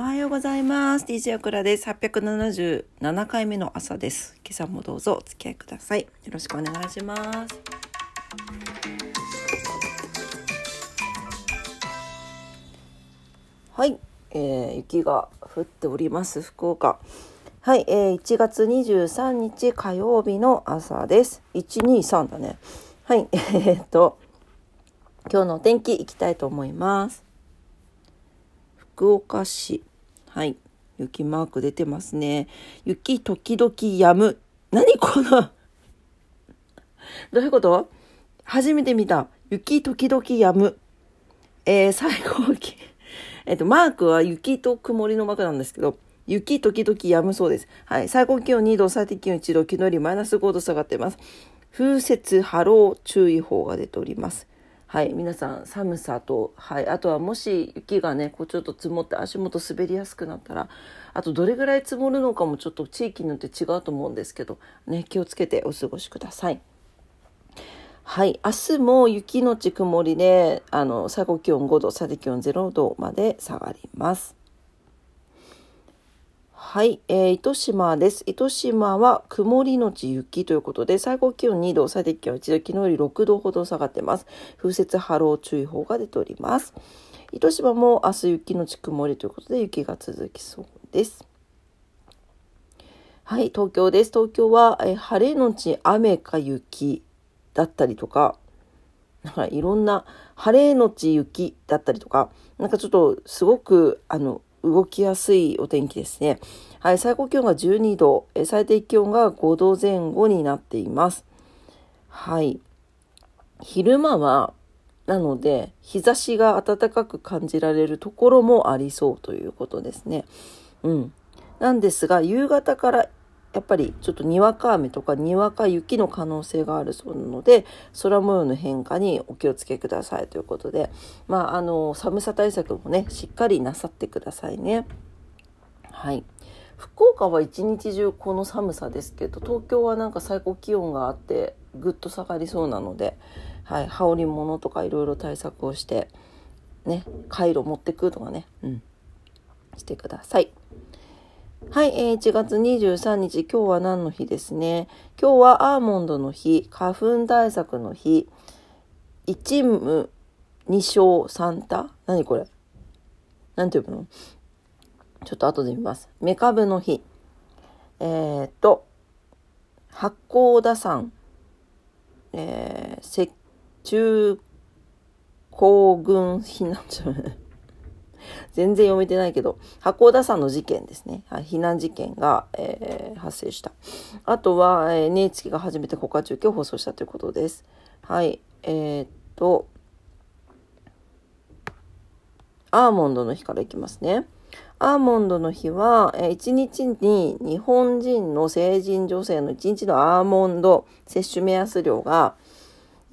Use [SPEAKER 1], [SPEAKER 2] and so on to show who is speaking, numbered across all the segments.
[SPEAKER 1] おはようございます。DJ オクラです。877回目の朝です。今朝もどうぞお付き合いください。よろしくお願いします。はい、えー、雪が降っております、福岡。はい、えー、1月23日火曜日の朝です。123だね。はい、えー、っと、今日のお天気いきたいと思います。福岡市。はい。雪マーク出てますね。雪時々止む。何この？どういうこと？初めて見た。雪時々止む。えー、最高気。えっと、マークは雪と曇りのマークなんですけど、雪時々止むそうです。はい。最高気温2度、最低気温1度、昨日よりマイナス5度下がっています。風雪波浪注意報が出ております。はい、皆さん寒さと、はい、あとはもし雪がねこうちょっと積もって足元滑りやすくなったらあとどれぐらい積もるのかもちょっと地域によって違うと思うんですけど、ね、気をつけてお過ごしください。はい、明日も雪のち曇りであの最高気温5度最低気温0度まで下がります。はい、えー、糸島です。糸島は曇りのち雪ということで、最高気温2度、最低気温1度、昨日より6度ほど下がってます。風雪波浪注意報が出ております。糸島も明日雪のち曇りということで、雪が続きそうです。はい、東京です。東京は、えー、晴れのち雨か雪だったりとか、なんかいろんな晴れのち雪だったりとか、なんかちょっとすごくあの動きやすいお天気ですね。はい、最高気温が12度、最低気温が5度前後になっています。はい。昼間は、なので、日差しが暖かく感じられるところもありそうということですね。うん。なんですが、夕方からやっぱりちょっとにわか雨とかにわか雪の可能性があるそうなので空模様の変化にお気をつけくださいということでまああの寒さ対策もねしっかりなさってくださいね。はい福岡は一日中この寒さですけど東京はなんか最高気温があってぐっと下がりそうなので、はい、羽織物とかいろいろ対策をしてねカイロ持ってくとかね、うん、してください。はい、えー、1月23日、今日は何の日ですね？今日はアーモンドの日、花粉対策の日、一無二小三多何これ？なんて呼ぶの？ちょっと後で見ます。メカブの日。えー、っと、八甲田山、えー、雪中行軍避難所。全然読めてないけど、八甲田山の事件ですね。はい、避難事件が、えー、発生した。あとは、えー、NHK が初めて国家中継を放送したということです。はい。えー、っと、アーモンドの日からいきますね。アーモンドの日は、1日に日本人の成人女性の1日のアーモンド摂取目安量が、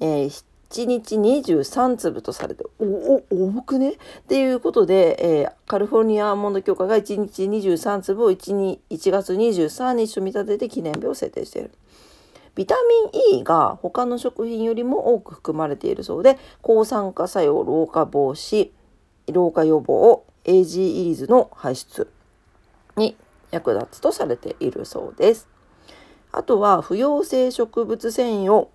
[SPEAKER 1] えー、1日23粒とされて、お、お、多くね？っていうことで、えー、カリフォルニアアーモンド協会が1日23粒を 1, 1月23日と見立てて記念日を設定している。ビタミン E が他の食品よりも多く含まれているそうで、抗酸化作用、老化防止、老化予防、AG イリーズの排出に役立つとされているそうです。あとは、不溶性植物繊維を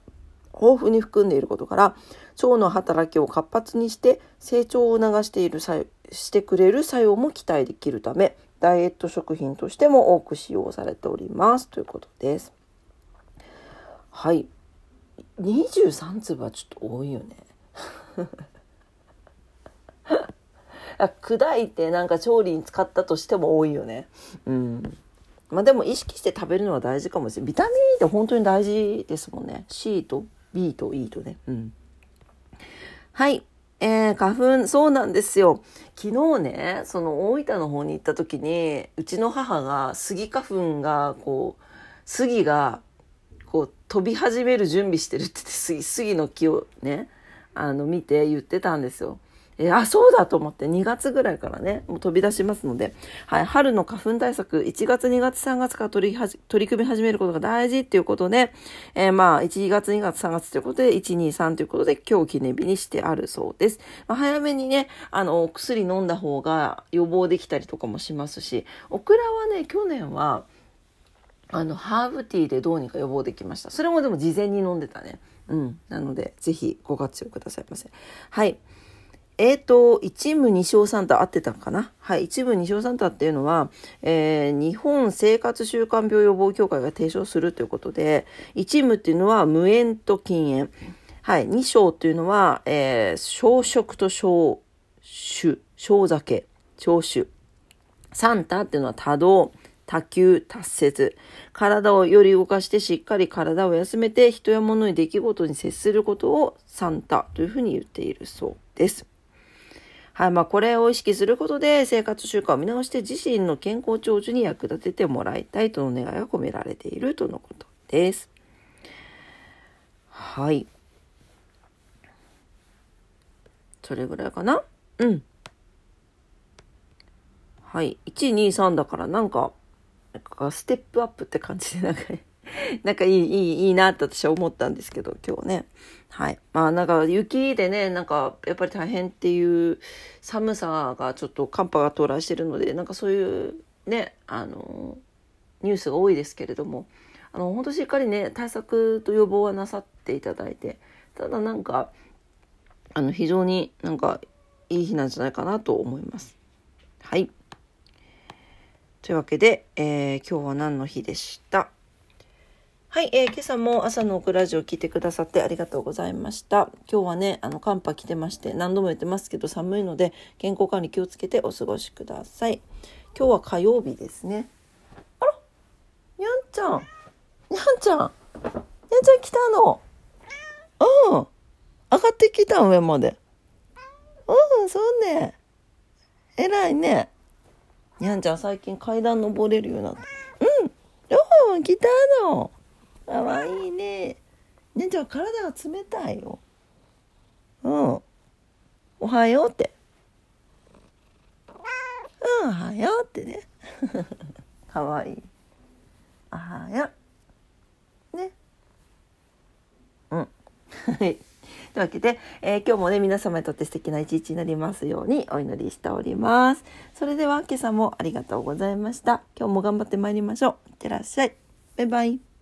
[SPEAKER 1] 豊富に含んでいることから腸の働きを活発にして成長を促しているしてくれる作用も期待できるためダイエット食品としても多く使用されておりますということです。はい23粒はちょっと多いよね。砕いてなんか調理に使ったとしても多いよね。うんまあでも意識して食べるのは大事かもしれない。ビタミン E って本当に大事ですもんね。C と B と E とね。うん。はい。えー、花粉、そうなんですよ。昨日ね、その大分の方に行った時に、うちの母がスギ花粉が、こう、杉が、こう、飛び始める準備してるって言って、杉、杉の木をね、あの、見て言ってたんですよ。えー、あ、そうだと思って2月ぐらいからね、もう飛び出しますので、はい、春の花粉対策、1月、2月、3月から取りはじ取り組み始めることが大事っていうことで、えー、まあ、1月、2月、3月ということで、1、2、3ということで、今日記念日にしてあるそうです。まあ、早めにね、あの、薬飲んだ方が予防できたりとかもしますし、オクラはね、去年は、あの、ハーブティーでどうにか予防できました。それもでも事前に飲んでたね。うん。なので、ぜひご活用くださいませ。はい。えーと、一部二小サンタ合ってたかな？はい。一部二小サンタっていうのは、えー、日本生活習慣病予防協会が提唱するということで、一部っていうのは無塩と禁煙。はい。二小っていうのは、えー、小食と小酒、小酒、小酒。サンタっていうのは多動、多球、達節。体をより動かしてしっかり体を休めて人や物に出来事に接することをサンタというふうに言っているそうです。はい。まあ、これを意識することで生活習慣を見直して自身の健康長寿に役立ててもらいたいとの願いが込められているとのことです。はい。それぐらいかな？うん。はい。1、2、3だからなんか、なんかステップアップって感じでなんか なんかいい、いい、いいなって私は思ったんですけど、今日ね。はい。まあなんか雪でね、なんかやっぱり大変っていう寒さがちょっと寒波が到来してるので、なんかそういうね、あの、ニュースが多いですけれども、あの、本当しっかりね、対策と予防はなさっていただいて、ただなんか、あの、非常になんかいい日なんじゃないかなと思います。はい。というわけで、えー、今日は何の日でした？はい、えー、今朝も朝のオクラジオを聞いてくださってありがとうございました。今日はね、あの、寒波来てまして、何度も言ってますけど寒いので、健康管理気をつけてお過ごしください。今日は火曜日ですね。あらにゃんちゃんにゃんちゃんにゃんちゃん来たのうん上がってきた上まで。うん、そうね。偉いね。にゃんちゃん最近階段登れるようになった。うん。うん、来たの。かわいいね。ねじゃあ体が冷たいよ。うん。おはようって。うん、おはようってね。かわいい。おはよう。ね。うん。はい。というわけで、えー、今日もね、皆様にとって素敵な一日になりますようにお祈りしております。それでは、今朝もありがとうございました。今日も頑張ってまいりましょう。いってらっしゃい。バイバイ。